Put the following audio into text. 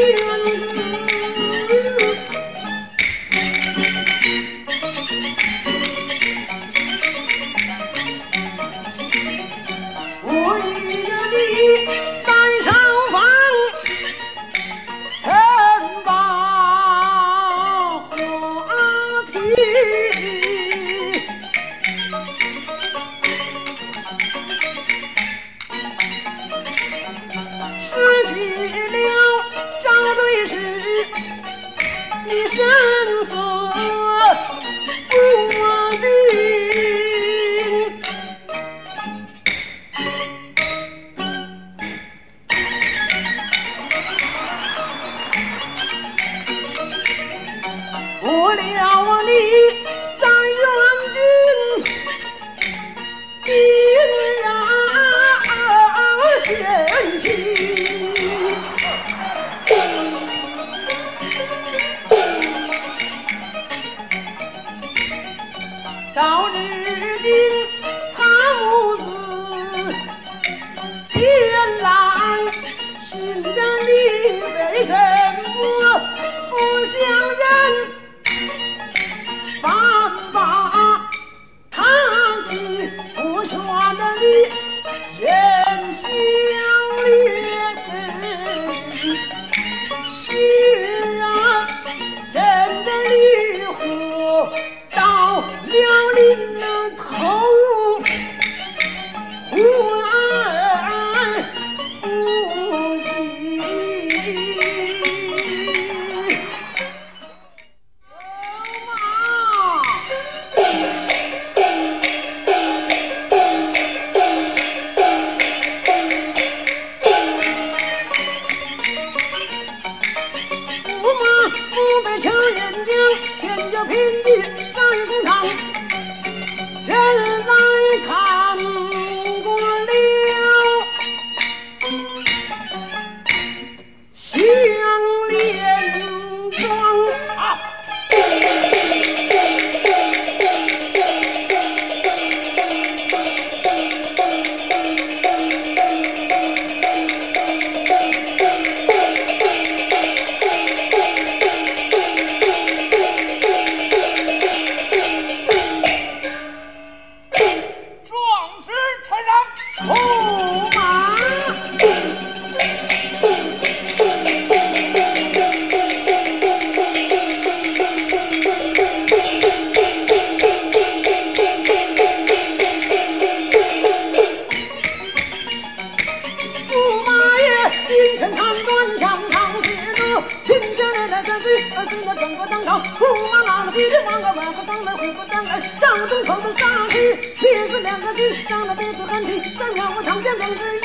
you. 到如今他母子前来寻着你，为什么不相认？反把他妻不劝了你，人相恋。虽然真的离婚哦柱，秦家来来战水，而今的整个当朝，驸马拿了西天王个万虎当来，虎个当来，张中口中杀气，灭死两个鸡，长了鼻子狠气，咱让我长剑正直